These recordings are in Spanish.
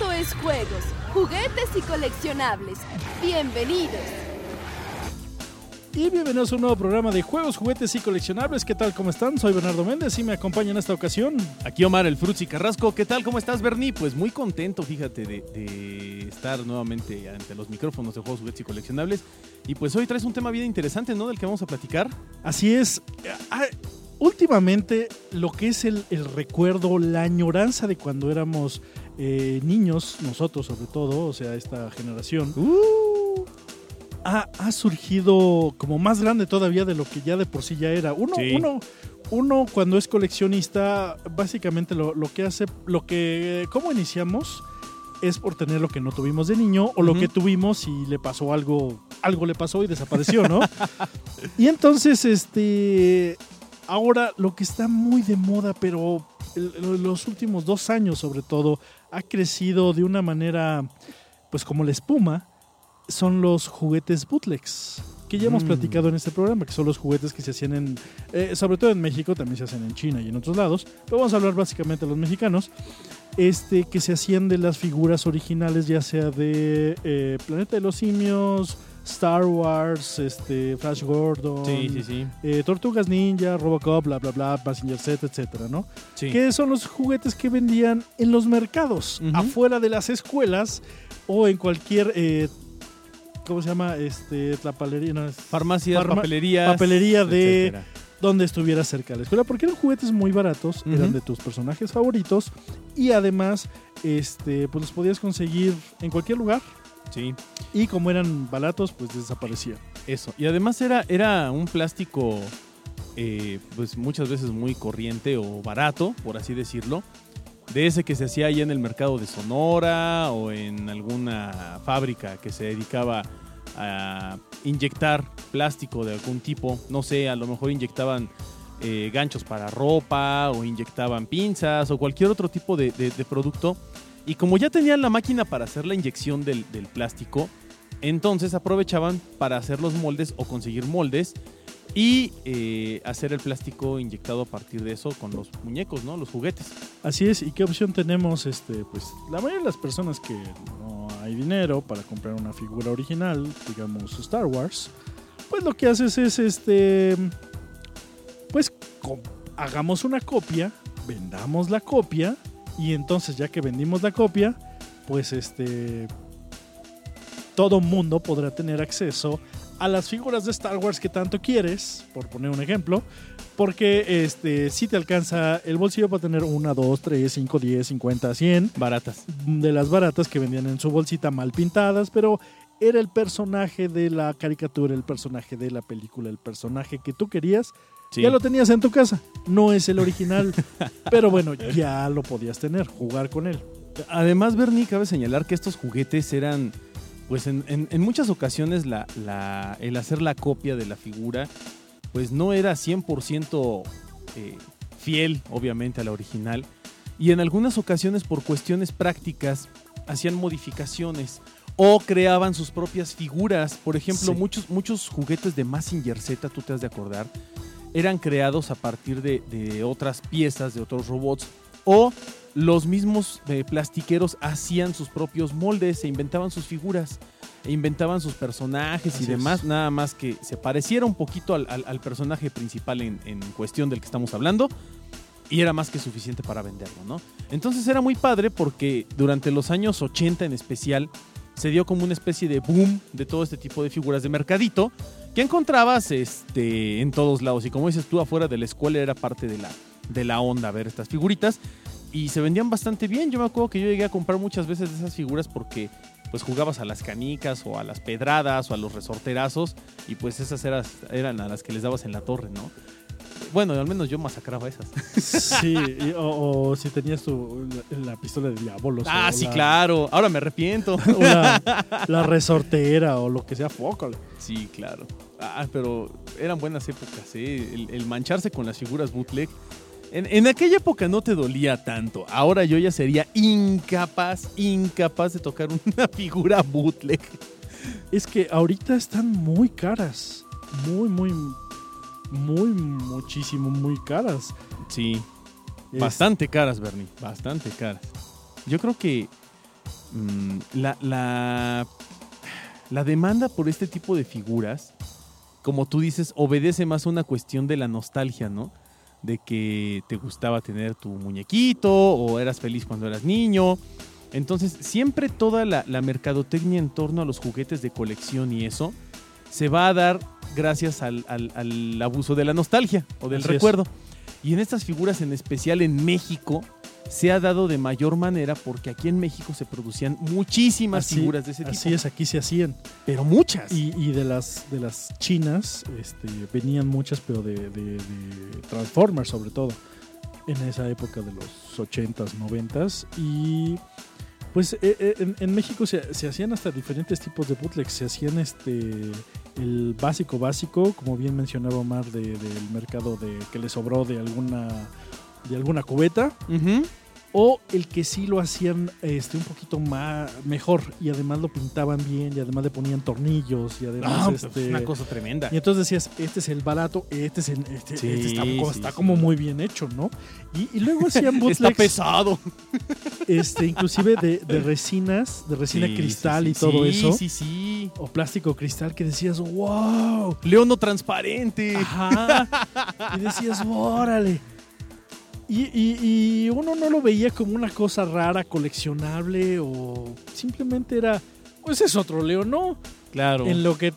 Esto es juegos, juguetes y coleccionables. Bienvenidos. Y bienvenidos a un nuevo programa de juegos, juguetes y coleccionables. ¿Qué tal? ¿Cómo están? Soy Bernardo Méndez y me acompaña en esta ocasión. Aquí Omar, el Frutzi Carrasco. ¿Qué tal? ¿Cómo estás, Bernie? Pues muy contento, fíjate, de, de estar nuevamente ante los micrófonos de juegos, juguetes y coleccionables. Y pues hoy traes un tema bien interesante, ¿no? Del que vamos a platicar. Así es. Ah, últimamente, lo que es el, el recuerdo, la añoranza de cuando éramos eh, niños, nosotros sobre todo, o sea, esta generación, Uh, ha, ha surgido como más grande todavía de lo que ya de por sí ya era. Uno, Sí. uno, uno cuando es coleccionista, básicamente lo, lo que hace, lo que, ¿cómo iniciamos? Es por tener lo que no tuvimos de niño o lo que tuvimos y le pasó algo, algo le pasó y desapareció, ¿no? y entonces, este, ahora lo que está muy de moda, pero los últimos dos años sobre todo, ha crecido de una manera, pues como la espuma, son los juguetes bootlegs. Que ya hemos Mm. platicado en este programa, que son los juguetes que se hacían en, eh, sobre todo en México, también se hacen en China y en otros lados, pero vamos a hablar básicamente de los mexicanos, este, que se hacían de las figuras originales, ya sea de eh, Planeta de los Simios, Star Wars, este, Flash Gordon, sí, sí, sí. eh, Tortugas Ninja, Robocop, bla, bla, bla, Passenger Set, etcétera, ¿no? sí. que son los juguetes que vendían en los mercados, afuera de las escuelas o en cualquier, eh, ¿cómo se llama? Este, tlapalería, no, es- Farmacias, Farma- papelerías. papelería de- etcétera. donde estuviera cerca de la escuela, porque eran juguetes muy baratos, eran de tus personajes favoritos y además, este, pues los podías conseguir en cualquier lugar Sí, y como eran baratos, pues desaparecían. eso. Y además era, era un plástico, eh, pues muchas veces muy corriente o barato, por así decirlo. De ese que se hacía ahí en el mercado de Sonora o en alguna fábrica que se dedicaba a inyectar plástico de algún tipo. No sé, a lo mejor inyectaban eh, ganchos para ropa o inyectaban pinzas o cualquier otro tipo de, de- de producto. Y como ya tenían la máquina para hacer la inyección del, del plástico, entonces aprovechaban para hacer los moldes o conseguir moldes y eh, hacer el plástico inyectado a partir de eso con los muñecos, ¿no? Los juguetes. Así es, ¿y qué opción tenemos? Este, pues la mayoría de las personas que no hay dinero para comprar una figura original, digamos Star Wars, pues lo que haces es este pues hagamos una copia, vendamos la copia y entonces ya que vendimos la copia, pues este todo mundo podrá tener acceso a las figuras de Star Wars que tanto quieres, por poner un ejemplo, porque este si te alcanza el bolsillo para tener una, dos, tres, cinco, diez, cincuenta, cien Baratas. de las baratas que vendían en su bolsita mal pintadas, pero era el personaje de la caricatura, el personaje de la película, el personaje que tú querías, Sí. ya lo tenías en tu casa. No es el original, pero bueno, ya lo podías tener, jugar con él. Además, Bernie, cabe señalar que estos juguetes eran, pues en, en- en muchas ocasiones la, la- el hacer la copia de la figura, pues no era 100% eh, fiel, obviamente, a la original. Y en algunas ocasiones, por cuestiones prácticas, hacían modificaciones o creaban sus propias figuras. Por ejemplo, Sí. muchos, muchos juguetes de Mazinger Z, tú te has de acordar, eran creados a partir de, de otras piezas, de otros robots, o los mismos eh, plastiqueros hacían sus propios moldes, e inventaban sus figuras, e inventaban sus personajes Así y demás, es. nada más que se pareciera un poquito al, al- al personaje principal en, en cuestión del que estamos hablando, y era más que suficiente para venderlo, ¿no? Entonces era muy padre porque durante los años 80 en especial, se dio como una especie de boom de todo este tipo de figuras de mercadito que encontrabas este, en todos lados. Y como dices tú, afuera de la escuela era parte de la, de la onda ver estas figuritas. Y se vendían bastante bien. Yo me acuerdo que yo llegué a comprar muchas veces de esas figuras porque pues jugabas a las canicas o a las pedradas o a los resorterazos y pues esas eran a las que les dabas en la torre, ¿no? Bueno, al menos yo masacraba esas. Sí, y- o, o si tenías tu, la, la pistola de diablos. ah, o sí, la- claro. Ahora me arrepiento. O la, la resortera o lo que sea, fócale. Sí, claro. Ah, pero eran buenas épocas, ¿eh? El, el mancharse con las figuras bootleg. En, en aquella época no te dolía tanto. Ahora yo ya sería incapaz, incapaz de tocar una figura bootleg. Es que ahorita están muy caras. Muy, muy, muy, muchísimo, muy caras. Sí, Es- bastante caras, Bernie. Bastante caras. Yo creo que mm, la, la, la demanda por este tipo de figuras, como tú dices, obedece más a una cuestión de la nostalgia, ¿no? De que te gustaba tener tu muñequito o eras feliz cuando eras niño. Entonces, siempre toda la, la mercadotecnia en torno a los juguetes de colección y eso se va a dar gracias al, al- al abuso de la nostalgia o del Así es. recuerdo. Y en estas figuras, en especial en México, se ha dado de mayor manera porque aquí en México se producían muchísimas Así- figuras de ese tipo. Así es, aquí se hacían. Pero muchas. Y, y de las de las chinas este, venían muchas, pero de, de- de Transformers sobre todo, en esa época de los 80s, 90s. Y pues eh, en, en México se, se hacían hasta diferentes tipos de bootlegs. Se hacían este el básico básico, como bien mencionaba Omar, de- del mercado de que le sobró de alguna de alguna cubeta Ujú. O el que sí lo hacían este un poquito más mejor y además lo pintaban bien y además le ponían tornillos y además Ah, pues, este una cosa tremenda. y entonces decías este es el barato este es el este, Sí, este está, como, sí, está sí. como muy bien hecho no y, y luego hacían Está bootlegs pesado. este inclusive de, de resinas de resina Sí, cristal sí, y sí. todo Sí, eso Sí, sí. o plástico cristal que decías wow Leono transparente. Ajá. Y decías, órale. Y, y- y uno no lo veía como una cosa rara, coleccionable o simplemente era, pues es otro Leo, ¿no? Claro. En lo que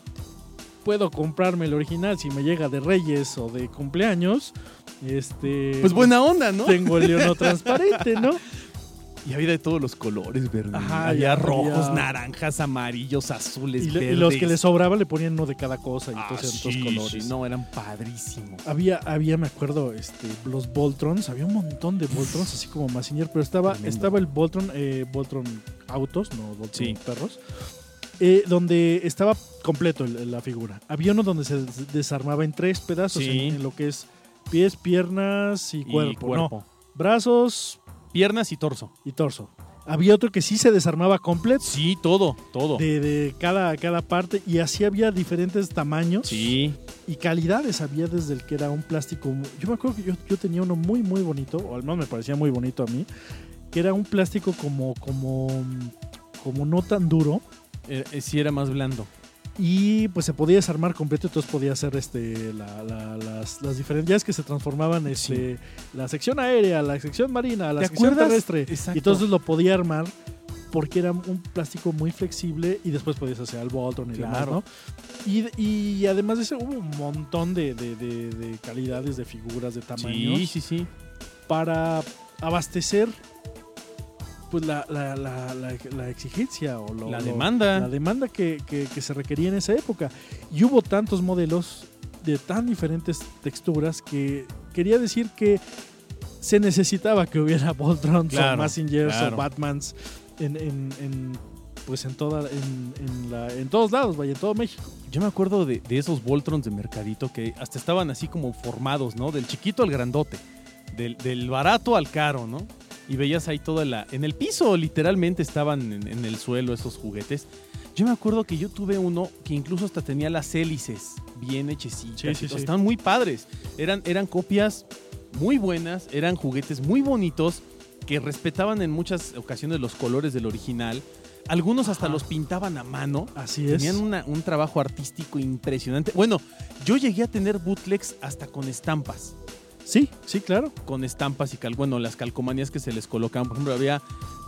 puedo comprarme el original si me llega de Reyes o de cumpleaños. Este, Pues buena onda, ¿no? Tengo el leono transparente, ¿no? Y había de todos los colores, ¿verdad? Ajá, había ya rojos, había- naranjas, amarillos, azules, Y, le- y verdes. los que les sobraba le ponían uno de cada cosa y Ah, eran sí, dos colores. sí, no, eran padrísimos. Había, había, me acuerdo, este, los Voltrons, había un montón de Voltrons, así como Massinger, pero estaba, Tremendo. estaba el Voltron, eh, Voltron Autos, no Voltron Sí. Perros, eh, donde estaba completo el- la figura. Había uno donde se des- desarmaba en tres pedazos, en, en lo que es pies, piernas y Y cuerpo. No, brazos Piernas y torso. y torso. Había otro que sí se desarmaba completo. Sí, todo, todo. De, de cada, cada parte y así había diferentes tamaños Sí. y calidades había desde el que era un plástico. Yo me acuerdo que yo, yo tenía uno muy, muy bonito, o al menos me parecía muy bonito a mí, que era un plástico como, como, como no tan duro Eh, eh, sí era más blando. Y pues se podía desarmar completo, entonces podía hacer este, la- la- las, las es que se transformaban este, la sección aérea, la sección marina, la ¿Te sección acuerdas? terrestre. Exacto. Y entonces lo podía armar porque era un plástico muy flexible y después podías hacer el Voltron y demás, Claro. ¿no? Y, y además de eso hubo un montón de, de- de- de calidades, de figuras, de tamaños Sí, sí, sí. para abastecer pues la, la- la- exigencia o lo- La lo- demanda. la demanda que, que- que se requería en esa época. Y hubo tantos modelos de tan diferentes texturas que quería decir que se necesitaba que hubiera Voltrons Claro, o Massingers claro. o Batmans en, en- en, pues en toda en, en todos lados, vaya, en todo México. Yo me acuerdo de, de esos Voltrons de mercadito que hasta estaban así como formados, ¿no? Del chiquito al grandote. Del, del barato al caro, ¿no? Y veías ahí toda la... En el piso literalmente estaban en, en el suelo esos juguetes. Yo me acuerdo que yo tuve uno que incluso hasta tenía las hélices bien hechecitas. Sí, sí. Estaban muy padres. Eran, eran copias muy buenas, eran juguetes muy bonitos que respetaban en muchas ocasiones los colores del original. Algunos hasta Ajá. los pintaban a mano. Así es. Tenían una- un trabajo artístico impresionante. Bueno, yo llegué a tener bootlegs hasta con estampas. Sí, sí, claro. Con estampas y cal, bueno, las calcomanías que se les colocaban. Por ejemplo, había,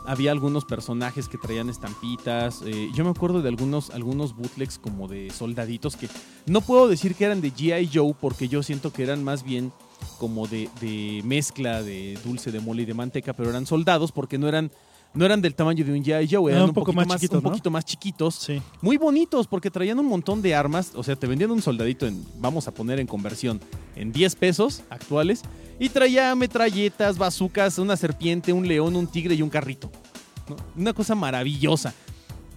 había algunos personajes que traían estampitas. eh, yo me acuerdo de algunos, algunos bootlegs como de soldaditos que no puedo decir que eran de G.I. Joe porque yo siento que eran más bien como de, de mezcla de dulce de mole y de manteca, pero eran soldados porque no eran, no eran del tamaño de un G.I. Joe, eran un un, poco poquito más chiquitos, un ¿no? poquito más chiquitos Sí. muy bonitos porque traían un montón de armas. O sea, te vendían un soldadito en, vamos a poner en conversión, en 10 pesos actuales. Y traía metralletas, bazucas, una serpiente, un león, un tigre y un carrito. ¿no? Una cosa maravillosa.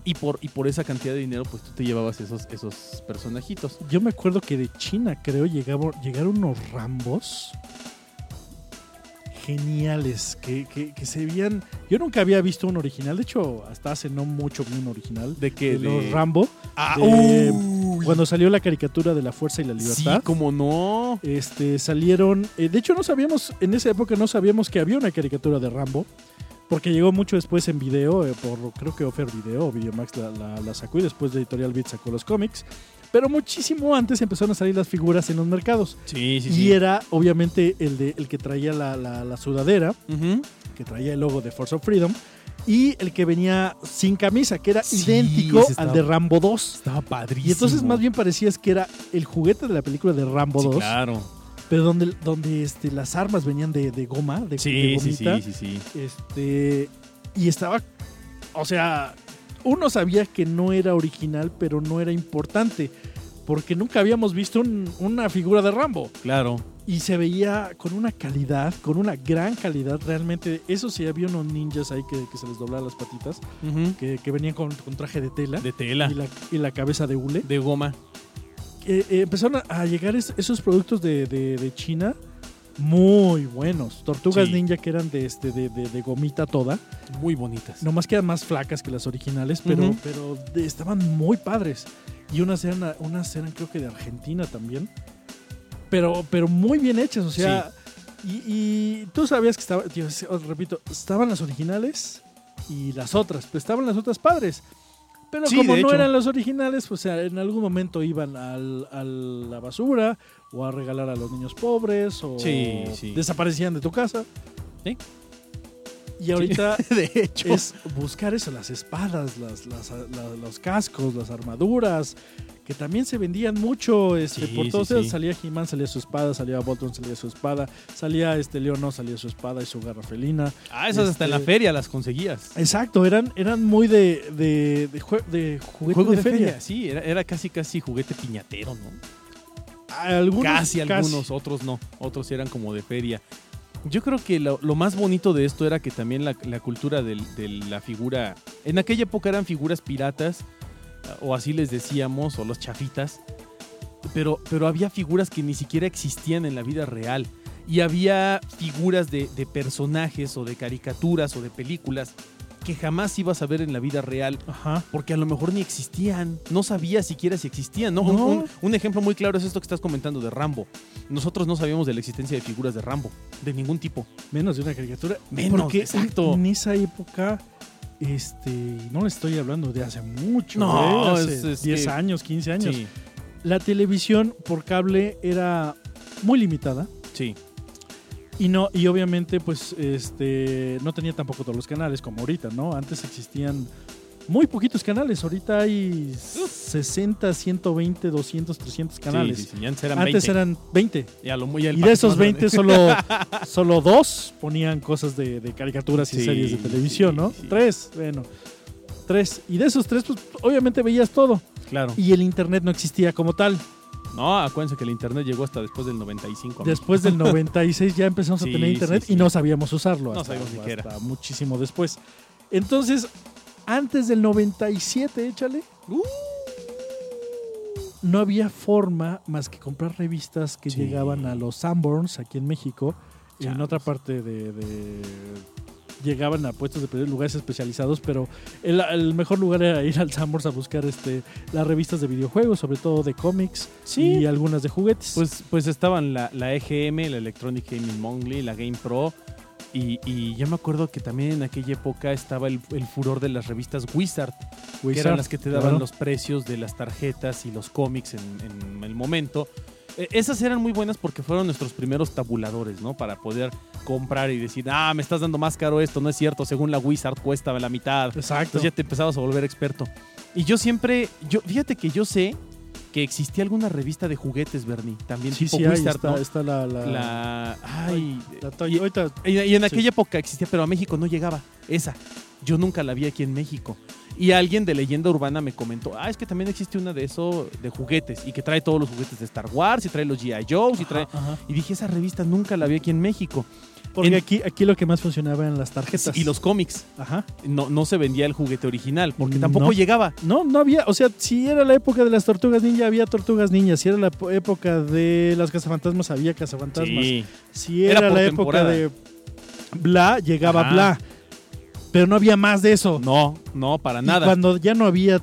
Y por, y por esa cantidad de dinero, pues tú te llevabas esos, esos personajitos. Yo me acuerdo que de China, creo, llegaron, llegaron unos Rambos geniales que, que- que se veían. Yo nunca había visto un original, de hecho, hasta hace no mucho vi un original ¿De qué? de los De- Rambo. Ah, de-. Cuando salió la caricatura de la fuerza y la Sí, libertad. como no. Este, salieron. eh, de hecho, no sabíamos, en esa época no sabíamos que había una caricatura de Rambo. porque llegó mucho después en video, eh, por creo que Offer Video o Videomax la, la- la sacó y después de Editorial Beat sacó los cómics. Pero muchísimo antes empezaron a salir las figuras en los mercados. Sí, sí, y sí. era obviamente el, de, el que traía la, la- la sudadera, que traía el logo de Force of Freedom, y el que venía sin camisa, que era Sí, idéntico estaba- al de Rambo 2. Estaba padrísimo. Y entonces más bien parecía que era el juguete de la película de Rambo Sí, 2, claro. pero donde, donde este, las armas venían de, de goma, de, de Sí, sí, sí, gomita. sí, sí. Este, y estaba, o sea, uno sabía que no era original, pero no era importante, porque nunca habíamos visto un- una figura de Rambo. Claro. Y se veía con una calidad, con una gran calidad, realmente. Eso sí, había unos ninjas ahí que, que se les doblaban las patitas, que, que venían con, con traje de tela De tela. y la, y la cabeza de hule. De goma. Eh, eh, empezaron a, a llegar es- esos productos de, de- de China muy buenos. Tortugas Sí. ninja que eran de, este, de, de- de gomita toda. Muy bonitas. Nomás que eran más flacas que las originales, pero, pero de- estaban muy padres. Y unas eran, unas eran creo que de Argentina también. Pero, pero muy bien hechas, o sea. Y, y tú sabías que estaba, tío, sí, os repito, estaban las originales y las otras, estaban las otras padres. Pero Sí, como no hecho. eran las originales, pues sea, en algún momento iban al, a la basura o a regalar a los niños pobres o Sí, sí. desaparecían de tu casa. Sí. Y ahorita de hecho. es buscar eso, las espadas, las, las- la- los cascos, las armaduras, que también se vendían mucho este, Sí, por todos sí. Salía He-Man, salía su espada, salía Voltron, salía su espada, salía este Leono, salía su espada y su garra felina. Ah, esas hasta en la este- feria las conseguías. Exacto, eran, eran muy de, de, de, jue- de juguete Juego de, feria. Sí, era, era casi casi juguete piñatero, ¿no? Algunos, casi algunos, otros no. Otros eran como de feria. Yo creo que lo, más bonito de esto era que también la, la cultura del- de la figura. En aquella época eran figuras piratas, o así les decíamos, o los chafitas. Pero, pero había figuras que ni siquiera existían en la vida real. Y había figuras de, de personajes, o de caricaturas, o de películas que jamás ibas a ver en la vida real Ajá. porque a lo mejor ni existían. No sabía siquiera si existían, ¿no? Un- No. Un, un ejemplo muy claro es esto que estás comentando de Rambo. Nosotros no sabíamos de la existencia de figuras de Rambo, de ningún tipo. Menos de una caricatura. Menos, Porque exacto. En esa época, este, no le estoy hablando de hace mucho, No, ¿eh? hace es- es 10 que- años, 15 años. Sí, La televisión por cable era muy limitada sí. Y no y obviamente pues este no tenía tampoco todos los canales como ahorita, ¿no? Antes existían muy poquitos canales, ahorita hay 60, 120, 200, 300 canales. Sí, sí, sí, Antes eran Antes 20. eran 20 Y, a lo muy- el y de esos más 20 grande. solo solo dos ponían cosas de, de caricaturas y series de televisión, ¿no? Tres, bueno. Tres. Y de esos tres, pues obviamente veías todo. Claro. Y el internet no existía como tal. No, acuérdense que el internet llegó hasta después del 95. amigo. Después del 96 ya empezamos Sí, a tener internet sí, sí. y no sabíamos usarlo. No hasta, sabíamos ni qué era. hasta muchísimo después. Entonces, antes del 97, échale. Uh. No había forma más que comprar revistas que llegaban a los Sanborns aquí en México. En Changos. otra parte de, de- llegaban a puestos de lugares especializados, pero el, el mejor lugar era ir al Sanborns a buscar este las revistas de videojuegos, sobre todo de cómics Sí. y algunas de juguetes. Pues, pues estaban la, la EGM, la Electronic Gaming Monthly, la Game Pro. Y, y yo me acuerdo que también en aquella época estaba el, el furor de las revistas Wizard, que eran las que te daban claro. los precios de las tarjetas y los cómics en, en el momento. Eh, esas eran muy buenas porque fueron nuestros primeros tabuladores, ¿no? Para poder comprar y decir, ah, me estás dando más caro esto, no es cierto, según la Wizard cuesta la mitad. Exacto. Entonces ya te empezabas a volver experto. Y yo siempre, yo, fíjate que yo sé que existía alguna revista de juguetes, Bernie, también Sí, tipo sí, Wizard, está, ¿no? está la, la, La, ay, la y, y en Sí. aquella época existía, pero a México no llegaba esa. Yo nunca la vi aquí en México. Y alguien de leyenda urbana me comentó, ah, es que también existe una de eso, de juguetes, y que trae todos los juguetes de Star Wars, y trae los G.I. Joes, y trae... Ajá. Y dije, esa revista nunca la vi aquí en México. Porque En- aquí, aquí lo que más funcionaba eran las tarjetas. Y los cómics. Ajá. No, no se vendía el juguete original, porque No. tampoco llegaba. No, no había, o sea, si era la época de las tortugas ninja, había tortugas ninja. Si era la po- época de las cazafantasmas, había cazafantasmas. Sí. Si Era la temporada. época de Bla, llegaba Ajá. Bla. Pero no había más de eso. No, no, para Y nada. cuando ya no había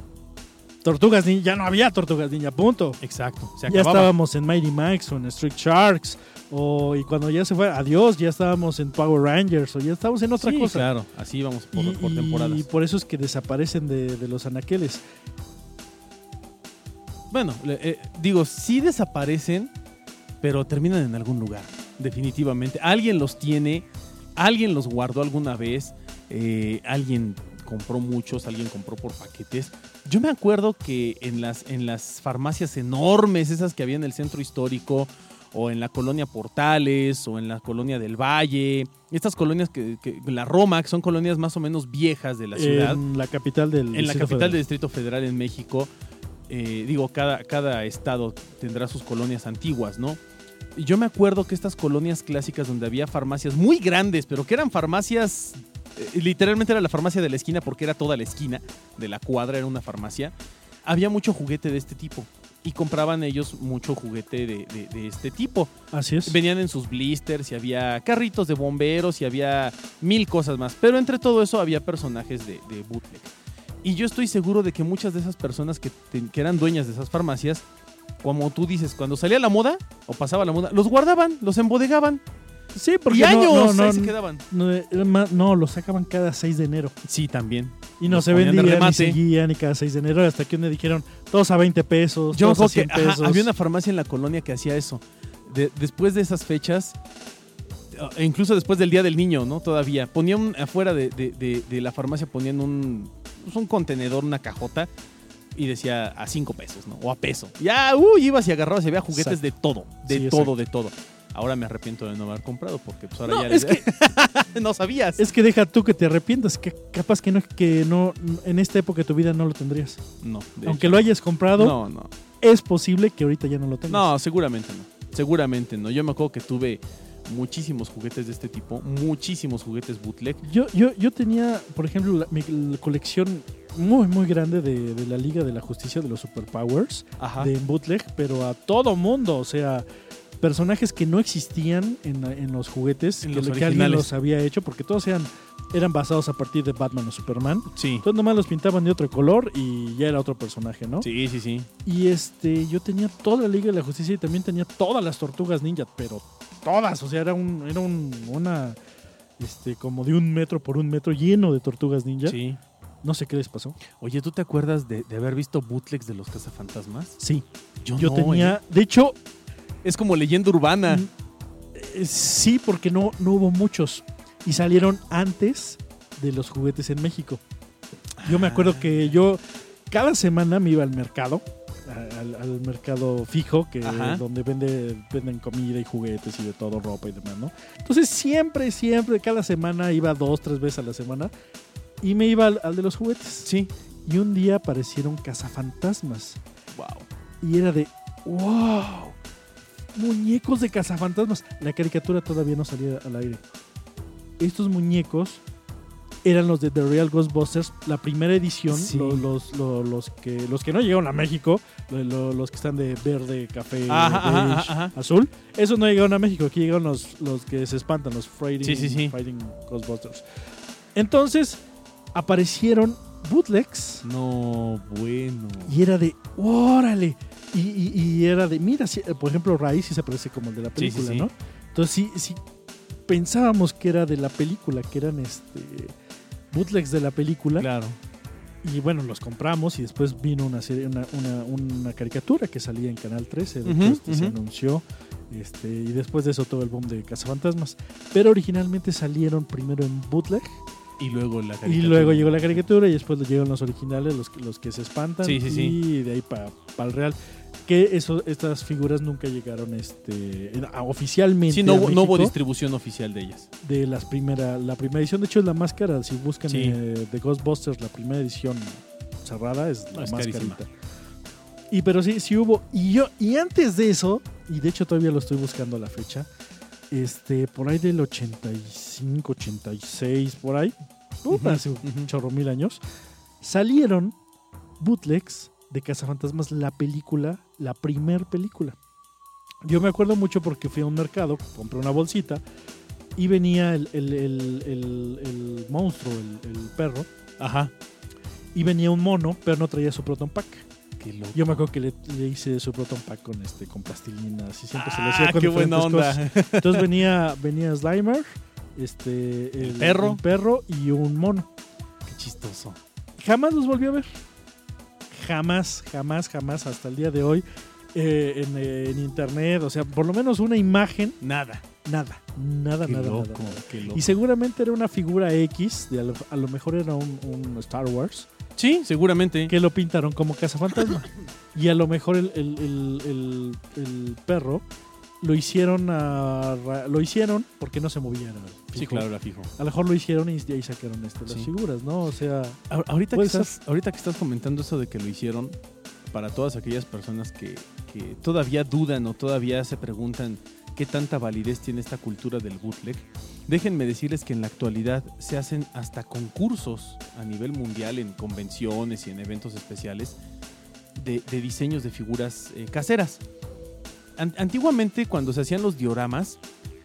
Tortugas Ninja, ya no había Tortugas Ninja, punto. Exacto. Se Ya estábamos en Mighty Max o en Street Sharks. O, y cuando ya se fue, adiós, ya estábamos en Power Rangers o ya estábamos en otra Sí, cosa. claro. Así vamos por, y, por y temporadas. por eso es que desaparecen de, de los anaqueles. Bueno, eh, digo, sí desaparecen, pero terminan en algún lugar, definitivamente. Alguien los tiene, alguien los guardó alguna vez, eh, alguien compró muchos, alguien compró por paquetes. Yo me acuerdo que en las, en las farmacias enormes, esas que había en el centro histórico, o en la colonia Portales, o en la colonia del Valle, estas colonias que, que la Roma, que son colonias más o menos viejas de la ciudad En la capital del en la Distrito capital Federal. del Distrito Federal en México, eh, digo, cada, cada estado tendrá sus colonias antiguas, ¿no? Yo me acuerdo que estas colonias clásicas donde había farmacias muy grandes, pero que eran farmacias, eh, literalmente era la farmacia de la esquina porque era toda la esquina de la cuadra, era una farmacia, había mucho juguete de este tipo. Y compraban ellos mucho juguete de, de- de este tipo. Así es. Venían en sus blisters y había carritos de bomberos y había mil cosas más. Pero entre todo eso había personajes de, de bootleg. Y yo estoy seguro de que muchas de esas personas que, te- que eran dueñas de esas farmacias, como tú dices, cuando salía la moda o pasaba la moda, los guardaban, los embodegaban. Sí, porque y no- años no, no, ahí se quedaban. no, era ma- no, lo sacaban cada 6 de enero. Sí, también. Y no Los se vendían remate. seguían y cada 6 de enero hasta que un día dijeron todos a 20 pesos, Yo todos a acuerdo 100 que ajá, pesos. había una farmacia en la colonia que hacía eso. De- después de esas fechas, e incluso después del Día del Niño, ¿no? Todavía. Ponían afuera de, de- de- de la farmacia, ponían un, pues, un contenedor, una cajota, y decía a cinco pesos, ¿no? O a peso. Ya, uy, ibas y agarrabas y había juguetes Exacto. de todo. De Sí, todo, exacto. de todo. Ahora me arrepiento de no haber comprado porque pues ahora No, ya es que, no sabías. es que deja tú que te arrepientas, que capaz que no, que no en esta época de tu vida no lo tendrías. no, de Aunque hecho. lo hayas comprado, No, no. es posible que ahorita ya no lo tengas. No, seguramente no. Seguramente no. Yo me acuerdo que tuve muchísimos juguetes de este tipo, muchísimos juguetes bootleg. Yo, yo, yo tenía, por ejemplo, la, mi la colección muy, muy grande de, de la Liga de la Justicia de los Superpowers, Ajá. de bootleg, pero a todo mundo, o sea, personajes que no existían en, en los juguetes, En que, los que alguien los había hecho, porque todos eran, eran basados a partir de Batman o Superman. Sí. Entonces nomás los pintaban de otro color y ya era otro personaje, ¿no? Sí, sí, sí. Y este, yo tenía toda la Liga de la Justicia y también tenía todas las tortugas ninja, pero todas, o sea, era un, era un, una, este, como de un metro por un metro lleno de tortugas ninja. Sí. No sé qué les pasó. Oye, ¿tú te acuerdas de, de haber visto bootlegs de los cazafantasmas? Sí, Yo, yo no, tenía, ¿eh? de hecho, Es como leyenda urbana. Mm, eh, sí, porque no, no hubo muchos y salieron antes de los juguetes en México. Yo me acuerdo que yo cada semana me iba al mercado, al, al mercado fijo, que Ajá. donde vende, venden comida y juguetes y de todo, ropa y demás, ¿no? Entonces siempre, siempre, cada semana iba dos, tres veces a la semana y me iba al, al de los juguetes. Sí. Y un día aparecieron cazafantasmas Wow. y era de wow, muñecos de cazafantasmas. La caricatura todavía no salía al aire. Estos muñecos eran los de The Real Ghostbusters, la primera edición, Sí. lo- los, lo- los, que, los que no llegaron a México, lo- lo- los que están de verde, café, Ajá, beige, ajá, ajá. azul, esos no llegaron a México, aquí llegaron los, los que se espantan, los Fighting, Sí, sí, sí. Fighting Ghostbusters. Entonces aparecieron bootlegs No, bueno. y era de, órale. Y, y- y era de, mira, eh, por ejemplo, Raíz sí se parece como el de la película, sí. ¿no? Entonces sí, sí pensábamos que era de la película, que eran este bootlegs de la película. Claro. Y bueno, los compramos y después vino una serie, una, una, una caricatura que salía en Canal 13, de Ujú, hecho, este, se anunció. Este, y después de eso todo el boom de Cazafantasmas. Pero originalmente salieron primero en bootleg Y luego la y caricatura. luego llegó la caricatura y después llegan los originales, los, que- los que se espantan. Sí, sí, sí. y de ahí para el real. Que eso, estas figuras nunca llegaron este, a- oficialmente. Sí, no, a no hubo distribución oficial de ellas. de las primera, la primera edición. De hecho, es la más cara. Si buscan Sí. eh, de Ghostbusters, la primera edición cerrada es la Es más carísima. carita. Y pero sí, sí hubo. Y yo, y antes de eso, y de hecho todavía lo estoy buscando a la fecha, este, por ahí del 85, 86, por ahí, puta, Ujú, hace un chorro mil años, salieron bootlegs de Cazafantasmas, la película, la primer película. Yo me acuerdo mucho porque fui a un mercado, compré una bolsita y venía el, el- el- el- monstruo, el, el perro, Ajá. y venía un mono, pero no traía su Proton Pack. Qué loco. Yo me acuerdo que le, le hice su Proton Pack con este con plastilinas y siempre se le Ah, hacía con qué buena onda. cosas. Entonces venía, venía Slimer, este, el, perro. perro y un mono. Qué chistoso. Jamás los volví a ver. Jamás, jamás, jamás, hasta el día de hoy. eh, en, eh, en internet, o sea, por lo menos una imagen, Nada. nada, nada, Qué nada, loco, nada, nada. qué loco. Y seguramente era una figura X, de a, lo, a lo mejor era un, un Star Wars, Sí, seguramente. que lo pintaron como cazafantasma. y a lo mejor el, el- el- el- el perro lo hicieron a lo hicieron porque no se movía. era Sí, claro, la fijo. A lo mejor lo hicieron y de ahí sacaron este, las Sí. figuras, ¿no? O sea, A- Ahorita que, estás, ahorita que estás comentando eso de que lo hicieron, para todas aquellas personas que, que todavía dudan o todavía se preguntan qué tanta validez tiene esta cultura del bootleg, déjenme decirles que en la actualidad se hacen hasta concursos a nivel mundial en convenciones y en eventos especiales de, de diseños de figuras eh, caseras. An- antiguamente cuando se hacían los dioramas,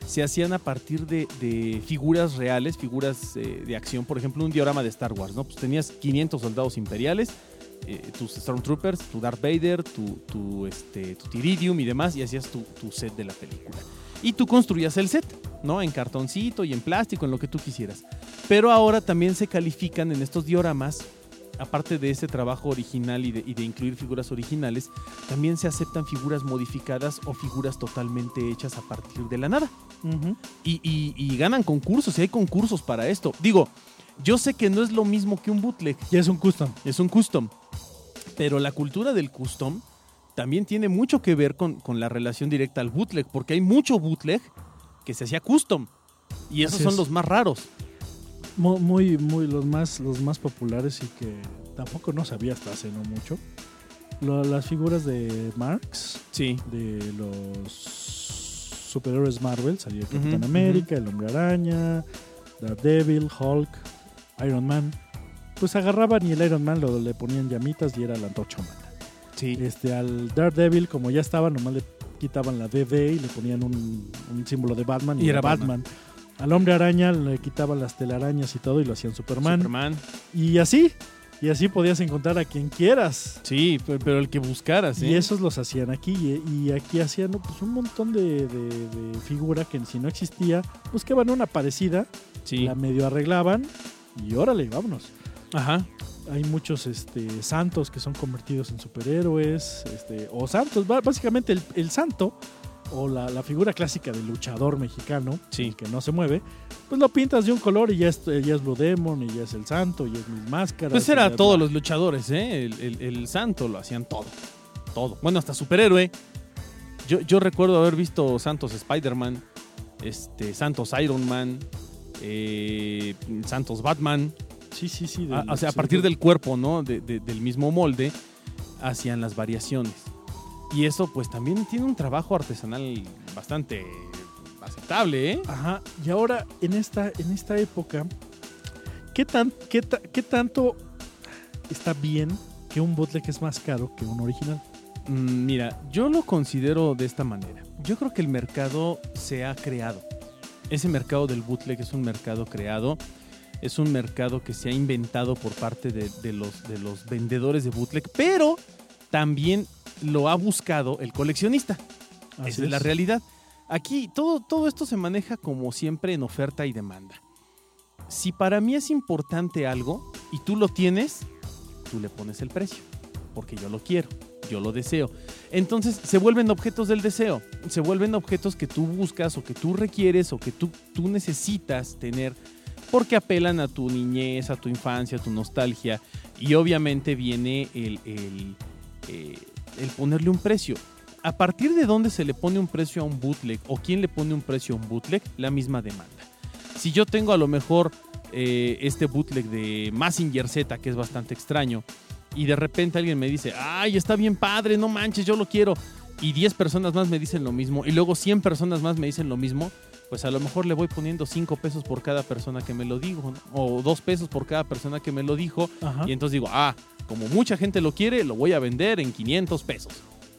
se hacían a partir de, figuras reales, figuras eh, de acción. Por ejemplo, un diorama de Star Wars, ¿no? Pues tenías 500 soldados imperiales, eh, tus Stormtroopers, tu Darth Vader, tu, tu, este, y demás, y hacías tu, tu set de la película. Y tú construías el set, ¿no? En cartoncito y en plástico, en lo que tú quisieras. Pero ahora también se califican en estos dioramas, aparte de ese trabajo original y de, y de incluir figuras originales, también se aceptan figuras modificadas o figuras totalmente hechas a partir de la nada y, y- y ganan concursos, y hay concursos para esto. Digo, yo sé que no es lo mismo que un bootleg, ya es un custom. es un custom, pero la cultura del custom también tiene mucho que ver con, con la relación directa al bootleg, porque hay mucho bootleg que se hacía custom, y esos Así son es. los más raros. Mu- Muy, muy, los más, los más populares y que tampoco no sabía hasta hace no mucho. Lo- las figuras de Marx, Sí. de los superhéroes Marvel, salía Capitán Ujú, América, el Hombre Araña, Daredevil, Hulk, Iron Man. Pues agarraban y el Iron Man lo, le ponían llamitas y era la antorcha humana. Sí. Este, al Daredevil, como ya estaba, nomás le quitaban la DD y le ponían un, un símbolo de Batman y, Y era era Batman. Al hombre araña le quitaban las telarañas y todo y lo hacían Superman. Superman. Y así, y así podías encontrar a quien quieras. Sí, pero, el que buscaras, ¿eh? Y esos los hacían aquí. Y, y aquí hacían pues, un montón de, de, de figura que si no existía, buscaban una parecida, Sí. la medio arreglaban y órale, vámonos. Ajá. Hay muchos este, santos que son convertidos en superhéroes, este, o santos, básicamente el, el santo, o la, la figura clásica del luchador mexicano, Sí. que no se mueve, pues lo pintas de un color y ya es, ya es Blue Demon, y ya es el santo, y es mis máscaras. Pues era todos los luchadores, ¿eh? El, el- el santo lo hacían todo. Todo. Bueno, hasta superhéroe. Yo, yo recuerdo haber visto Santos Spider-Man, este, Santos Iron Man, eh, Santos Batman. Sí, sí, sí. A- o sea, a partir del- del cuerpo, ¿no? De- de- del mismo molde, hacían las variaciones. Y eso, pues también tiene un trabajo artesanal bastante aceptable, ¿eh? Ajá, y ahora en esta, en esta época, ¿qué, tan, qué, ta- qué tanto está bien que un bootleg es más caro que un original? Mm, Mira, yo lo considero de esta manera. Yo creo que el mercado se ha creado. Ese mercado del bootleg es un mercado creado. Es un mercado que se ha inventado por parte de, de los, de los vendedores de bootleg, pero también lo ha buscado el coleccionista. Así Esa es la realidad. Aquí todo, todo esto se maneja como siempre en oferta y demanda. Si para mí es importante algo y tú lo tienes, tú le pones el precio, porque yo lo quiero, yo lo deseo. Entonces se vuelven objetos del deseo, se vuelven objetos que tú buscas o que tú requieres o que tú, tú necesitas tener porque apelan a tu niñez, a tu infancia, a tu nostalgia y obviamente viene el, el, eh, el ponerle un precio. ¿A partir de dónde se le pone un precio a un bootleg o quién le pone un precio a un bootleg? La misma demanda. Si yo tengo a lo mejor eh, este bootleg de Massinger Z, que es bastante extraño, y de repente alguien me dice, ay, está bien padre, no manches, yo lo quiero, y 10 personas más me dicen lo mismo, y luego 100 personas más me dicen lo mismo, pues a lo mejor le voy poniendo 5 pesos por cada persona que me lo dijo, ¿no? o 2 pesos por cada persona que me lo dijo, Ajá. y entonces digo, ah, como mucha gente lo quiere, lo voy a vender en 500 pesos.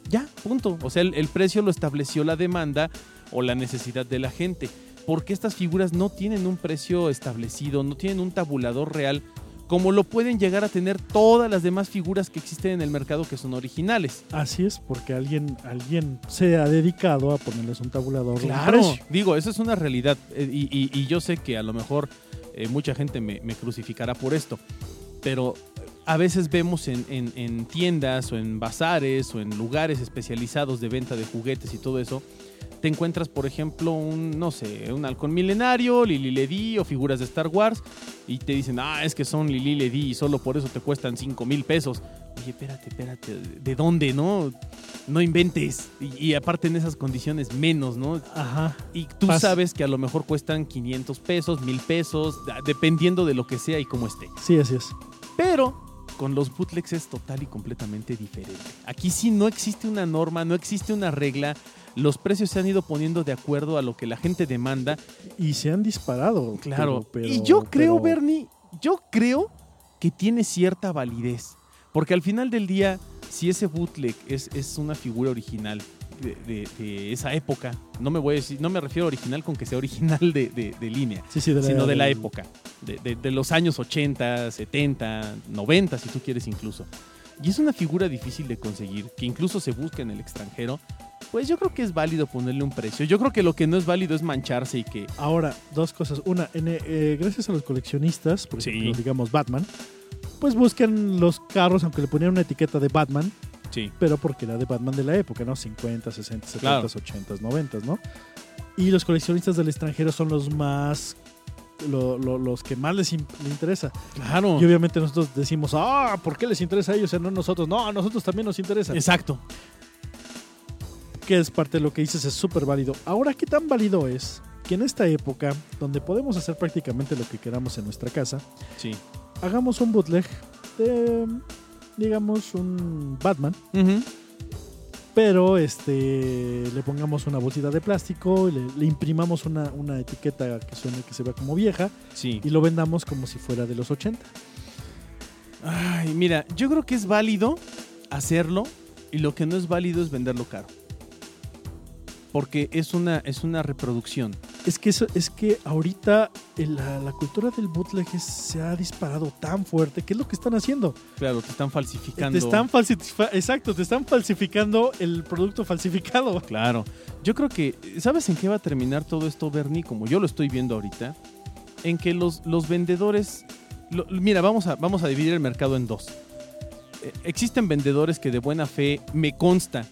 Ya, punto. O sea, el, el precio lo estableció la demanda o la necesidad de la gente. Porque estas figuras no tienen un precio establecido, no tienen un tabulador real como lo pueden llegar a tener todas las demás figuras que existen en el mercado que son originales. Así es, porque alguien, alguien se ha dedicado a ponerles un tabulador. un Claro, digo, eso es una realidad eh, y, y- y yo sé que a lo mejor eh, mucha gente me, me crucificará por esto, pero a veces vemos en, en- en tiendas o en bazares o en lugares especializados de venta de juguetes y todo eso, te encuentras, por ejemplo, un, no sé, un halcón milenario, Lili Ledi o figuras de Star Wars y te dicen, ah, es que son Lili Ledi y solo por eso te cuestan 5 mil pesos. Oye, espérate, espérate, ¿de dónde, no? No inventes. Y, y aparte en esas condiciones menos, ¿no? Ajá. Y tú Pas- sabes que a lo mejor cuestan 500 pesos, 1000 pesos, dependiendo de lo que sea y cómo esté. Sí, así es. Pero con los bootlegs es total y completamente diferente. Aquí sí no existe una norma, no existe una regla. Los precios se han ido poniendo de acuerdo a lo que la gente demanda. Y se han disparado. Claro. pero- y yo creo, pero- Bernie, yo creo que tiene cierta validez. Porque al final del día, si ese bootleg es, es una figura original de, de- de esa época, no me voy a decir, no me refiero a original con que sea original de, línea, Sí, sí, sino de la época, de, los años 80, 70, 90, si tú quieres incluso. Y es una figura difícil de conseguir, que incluso se busca en el extranjero. Pues yo creo que es válido ponerle un precio. Yo creo que lo que no es válido es mancharse y que Ahora, dos cosas. Una, en, eh, gracias a los coleccionistas, por Sí. ejemplo, digamos Batman, pues buscan los carros, aunque le ponieran una etiqueta de Batman, sí, pero porque era de Batman de la época, ¿no? 50, 60, 70, Claro. 80, 90, ¿no? Y los coleccionistas del extranjero son los más. lo- lo- los que más les, in- les interesa. claro. Y obviamente nosotros decimos, ah, ¿por qué les interesa a ellos y no a nosotros? No, a nosotros también nos interesa. Exacto. que es parte de lo que dices, es súper válido. Ahora, ¿qué tan válido es que en esta época, donde podemos hacer prácticamente lo que queramos en nuestra casa, Sí. hagamos un bootleg de, digamos, un Batman, pero este le pongamos una bolsita de plástico, le, le imprimamos una, una etiqueta que suene que se vea como vieja Sí. y lo vendamos como si fuera de los 80? Ay, mira, yo creo que es válido hacerlo y lo que no es válido es venderlo caro. Porque es una, es una reproducción. Es que eso, es que ahorita el- la, la cultura del bootleg es- se ha disparado tan fuerte. ¿Qué es lo que están haciendo? Claro, te están falsificando. Te están exacto, te están falsificando el producto falsificado. Claro. Yo creo que, ¿sabes en qué va a terminar todo esto, Bernie? Como yo lo estoy viendo ahorita, en que los, los vendedores... lo- mira, vamos a, vamos a dividir el mercado en dos. Eh, existen vendedores que de buena fe, me consta,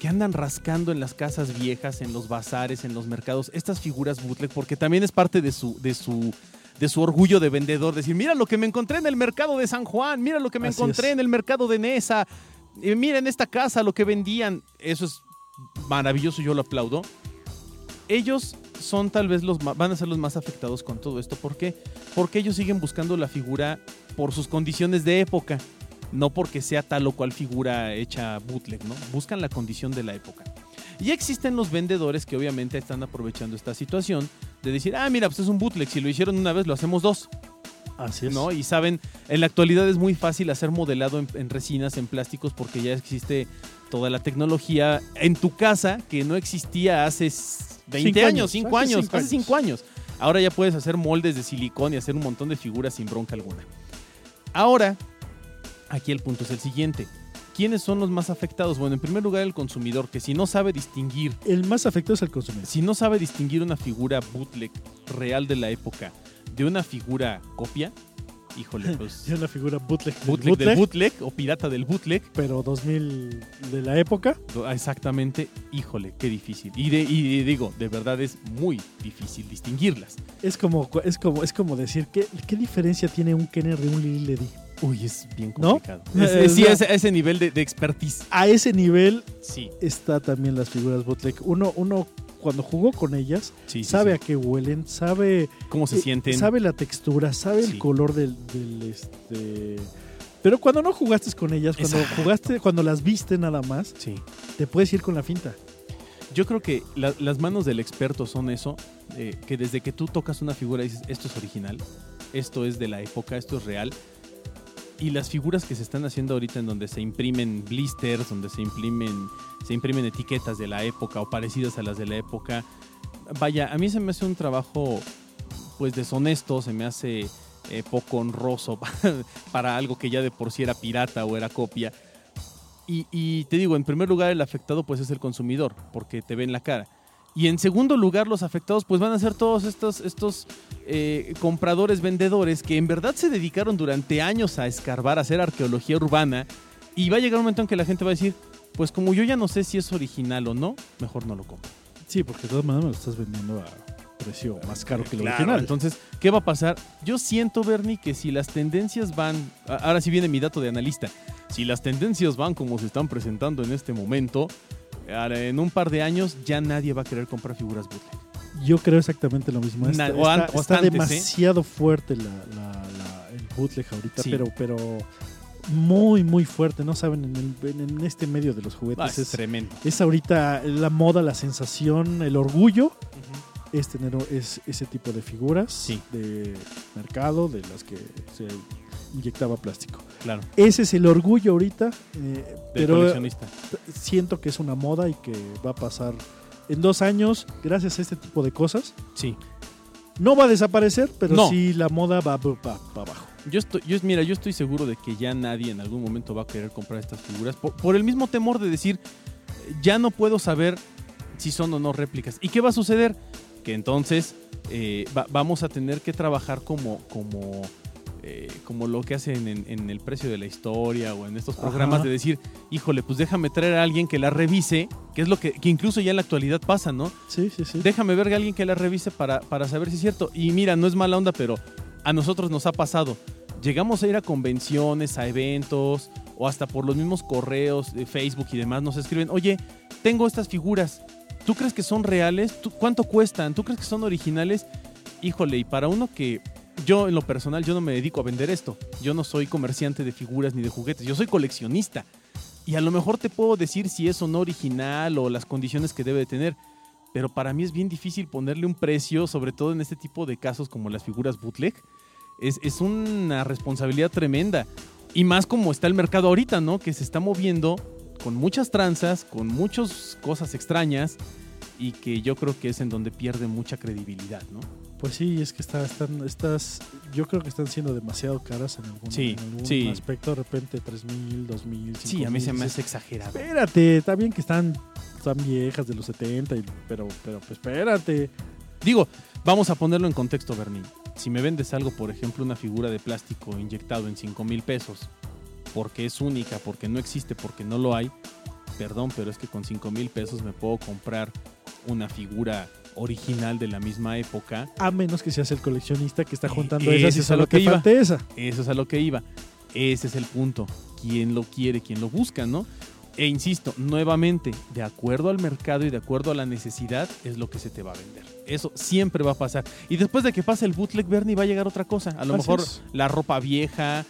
que andan rascando en las casas viejas, en los bazares, en los mercados, estas figuras bootleg, porque también es parte de su... De su de su orgullo de vendedor, decir, mira lo que me encontré en el mercado de San Juan, mira lo que me Así encontré es. en el mercado de Nesa, eh, mira en esta casa lo que vendían. Eso es maravilloso, yo lo aplaudo. Ellos son tal vez los van a ser los más afectados con todo esto. ¿Por qué? Porque ellos siguen buscando la figura por sus condiciones de época, no porque sea tal o cual figura hecha bootleg, ¿no? Buscan la condición de la época. Y existen los vendedores que obviamente están aprovechando esta situación de decir, ah, mira, pues es un bootleg, si lo hicieron una vez, lo hacemos dos. Así es. ¿no? Y saben, en la actualidad es muy fácil hacer modelado en, en resinas, en plásticos, porque ya existe toda la tecnología en tu casa que no existía hace s- 20 Cinco años, años, 5 hace años, cinco hace 5 años. Ahora ya puedes hacer moldes de silicón y hacer un montón de figuras sin bronca alguna. Ahora, aquí el punto es el siguiente. ¿Quiénes son los más afectados? Bueno, en primer lugar el consumidor, que si no sabe distinguir El más afectado es el consumidor. si no sabe distinguir una figura bootleg real de la época de una figura copia, híjole, pues Es una figura bootleg, del bootleg, bootleg, del bootleg o pirata del bootleg, pero 2000 de la época. do- exactamente, híjole, qué difícil. Y, de, y digo, de verdad es muy difícil distinguirlas. Es como, es como, es como decir, ¿qué, qué diferencia tiene un Kenner de un Lily Ledy? Uy, es bien ¿No? complicado. Es- es- sí, sea- ese, nivel de, de expertise. A ese nivel Sí, está también las figuras bootleg. Uno, uno cuando jugó con ellas, sí, sabe sí. a qué huelen, sabe, cómo se eh, sienten. sabe la textura, sabe el color del, del, este. Pero cuando no jugaste con ellas, cuando Exacto. jugaste, cuando las viste nada más, Sí. te puedes ir con la finta. Yo creo que la- las manos del experto son eso, eh, que desde que tú tocas una figura dices, esto es original, esto es de la época, esto es real. Y las figuras que se están haciendo ahorita en donde se imprimen blisters, donde se imprimen, se imprimen etiquetas de la época o parecidas a las de la época, vaya, a mí se me hace un trabajo pues deshonesto, se me hace eh, poco honroso para algo que ya de por sí era pirata o era copia. Y, te digo, en primer lugar el afectado pues es el consumidor, porque te ve en la cara. Y en segundo lugar, los afectados pues van a ser todos estos, estos eh, compradores, vendedores que en verdad se dedicaron durante años a escarbar, a hacer arqueología urbana. Y va a llegar un momento en que la gente va a decir, pues como yo ya no sé si es original o no, mejor no lo compro. Sí, porque de todas maneras me lo estás vendiendo a precio más caro que lo Claro, original. Entonces, ¿qué va a pasar? Yo siento, Bernie, que si las tendencias van. Ahora sí viene mi dato de analista. Si las tendencias van como se están presentando en este momento, en un par de años ya nadie va a querer comprar figuras bootleg. Yo creo exactamente lo mismo. Está, Na- o an- está- o está antes, ¿eh? demasiado fuerte la, la- la- el bootleg ahorita, Sí. pero, pero muy, muy fuerte. No saben, en, el- en este medio de los Ah, juguetes es es, tremendo. es ahorita la moda, la sensación, el orgullo. Es tener es ese tipo de figuras Sí. de mercado de las que se inyectaba plástico. Claro, Ese es el orgullo ahorita, eh, pero coleccionista. siento que es una moda y que va a pasar en dos años gracias a este tipo de cosas. Sí. No va a desaparecer, pero No. sí la moda va para abajo. Yo estoy, yo, mira, yo estoy seguro de que ya nadie en algún momento va a querer comprar estas figuras por, por el mismo temor de decir, ya no puedo saber si son o no réplicas. ¿Y qué va a suceder? Que entonces eh, va- vamos a tener que trabajar como, como, eh, como lo que hacen en, en el precio de la historia o en estos programas Ajá. de decir, híjole, pues déjame traer a alguien que la revise, que es lo que, que incluso ya en la actualidad pasa, ¿no? Sí, sí, sí. déjame ver a alguien que la revise para, para saber si es cierto. Y mira, no es mala onda, pero a nosotros nos ha pasado. Llegamos a ir a convenciones, a eventos, o hasta por los mismos correos de Facebook y demás, nos escriben, oye, tengo estas figuras. ¿Tú crees que son reales? ¿Tú- ¿Cuánto cuestan? ¿Tú crees que son originales? Híjole, y para uno que yo en lo personal, yo no me dedico a vender esto. Yo no soy comerciante de figuras ni de juguetes, yo soy coleccionista. Y a lo mejor te puedo decir si es o no original o las condiciones que debe de tener pero para mí es bien difícil ponerle un precio, sobre todo en este tipo de casos como las figuras bootleg. Es, es una responsabilidad tremenda. Y más como está el mercado ahorita, ¿no? Que se está moviendo con muchas tranzas, con muchas cosas extrañas y que yo creo que es en donde pierde mucha credibilidad, ¿no? Pues sí, es que está, están, estas, yo creo que están siendo demasiado caras en algún, Sí, en algún sí. aspecto. De repente 3.000, 2.000, Sí, a mí se me hace exagerado. Espérate, está bien que están, están viejas de los 70, y- pero, pero pues espérate. Digo, vamos a ponerlo en contexto, Bernie. Si me vendes algo, por ejemplo, una figura de plástico inyectado en 5 mil pesos, porque es única, porque no existe, porque no lo hay, perdón, pero es que con 5 mil pesos me puedo comprar una figura original de la misma época. A menos que seas el coleccionista que está Eh, juntando ese esas y es a lo que iba. esa. Eso es a lo que iba. Ese es el punto. ¿Quién lo quiere? ¿Quién lo busca? ¿No? E insisto, nuevamente, de acuerdo al mercado y de acuerdo a la necesidad, es lo que se te va a vender. Eso siempre va a pasar. Y después de que pase el bootleg, Bernie, va a llegar otra cosa. A lo Así mejor es. la ropa vieja.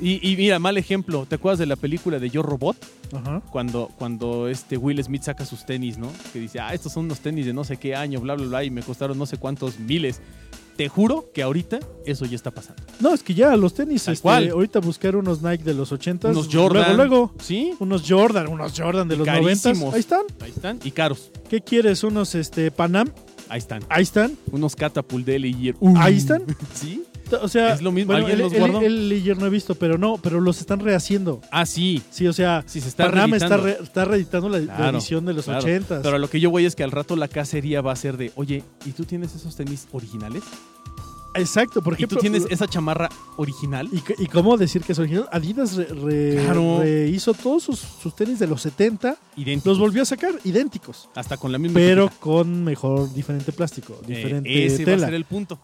Y, y mira, mal ejemplo. ¿Te acuerdas de la película de Yo Robot? Ajá. Cuando, cuando este Will Smith saca sus tenis, ¿no? Que dice, ah, estos son unos tenis de no sé qué año, bla, bla, bla, y me costaron no sé cuántos miles. Te juro que ahorita eso ya está pasando. No, es que ya los tenis, este, ahorita buscar unos Nike de los 80, Unos Jordan. luego, luego, ¿Sí? unos Jordan, unos Jordan de Y los 90, carísimos. ahí están. Ahí están. Y caros. ¿Qué quieres? Unos este Panam, Ahí están. ahí están. Unos Catapult de Leyer. Ahí están. ¿Sí? O sea, Es lo mismo, bueno, ¿alguien el, los el- guardó? el Ledger no he visto, pero no, pero los están rehaciendo. Ah, sí. Sí, o sea, Sí, se está Panam está, reeditando. re- está reeditando la, la Claro, edición de los claro. 80. Pero a lo que yo voy es que al rato la cacería va a ser de, oye, ¿y tú tienes esos tenis originales? Exacto, por ¿Y tú tienes esa chamarra original? ¿Y, cómo decir que es original? Adidas re- re- Claro. rehizo todos sus, sus tenis de los 70, Idéntico. los volvió a sacar idénticos, Hasta con la misma pero con mejor, diferente plástico, Eh, diferente ese va a tela. ser el punto.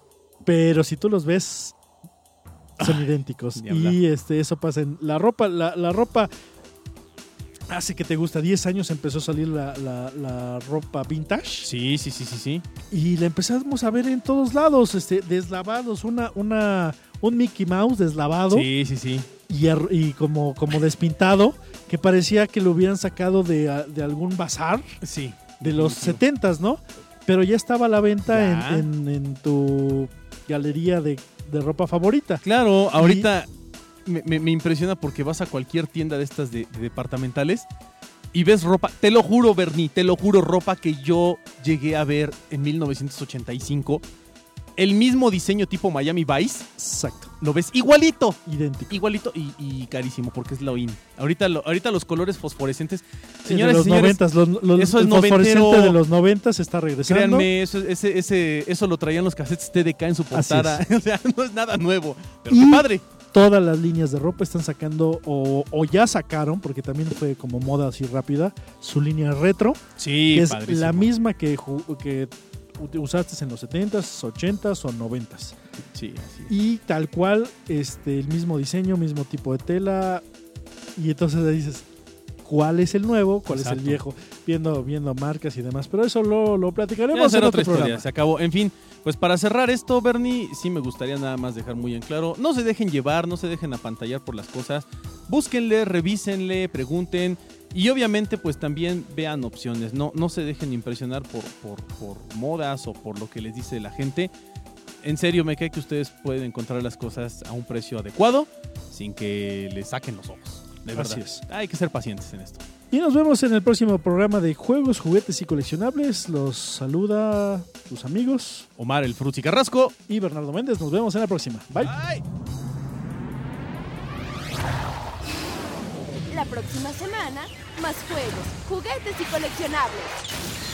Pero si tú los ves, son idénticos. Y este, eso pasa en la ropa. La, la ropa hace que te gusta. 10 años empezó a salir la, la- la ropa vintage. Sí, sí, sí, sí, sí. Y la empezamos a ver en todos lados, este, deslavados. Una, una, un Mickey Mouse deslavado Sí, sí, sí. y, y como, como despintado, que parecía que lo hubieran sacado de, de algún bazar Sí. de los definitivo. 70s, ¿no? Pero ya estaba a la venta en, en- en tu galería de, de ropa favorita. Claro, ahorita me, me- me impresiona porque vas a cualquier tienda de estas de, de departamentales y ves ropa, te lo juro, Bernie, te lo juro, ropa que yo llegué a ver en 1985 el mismo diseño tipo Miami Vice. Exacto. Lo ves igualito. Idéntico. Igualito y, y carísimo porque es lo in. Ahorita, lo- ahorita los colores fosforescentes. Señoras de y los señores, noventas, los, los- eso es fosforescente noventero. de los noventas está regresando. créanme, eso, ese, ese, eso lo traían los cassettes TDK en su portada. o sea, no es nada nuevo. Pero Y- qué padre. Todas las líneas de ropa están sacando o, o ya sacaron, porque también fue como moda así rápida, su línea retro, Sí, que es padrísimo. la misma que, usaste en los 70s, 80s o 90s. Sí, así es. Y tal cual, este, el mismo diseño, mismo tipo de tela. Y entonces ahí dices, ¿cuál es el nuevo? ¿Cuál es el viejo? Viendo, viendo marcas y demás. Pero eso lo, lo platicaremos en otra otro historia, programa. se acabó. En fin, pues para cerrar esto, Bernie, sí me gustaría nada más dejar muy en claro. No se dejen llevar, no se dejen apantallar por las cosas. Búsquenle, revísenle, pregunten. Y obviamente, pues también vean opciones. No, no se dejen impresionar por, por, por modas o por lo que les dice la gente. En serio, me cae que ustedes pueden encontrar las cosas a un precio adecuado sin que les saquen los ojos. De verdad. Así es. Hay que ser pacientes en esto. Y nos vemos en el próximo programa de juegos, juguetes y coleccionables. Los saluda tus amigos Omar el Frutzi Carrasco. y Bernardo Méndez. Nos vemos en la próxima. Bye. Bye. La próxima semana, más juegos, juguetes y coleccionables.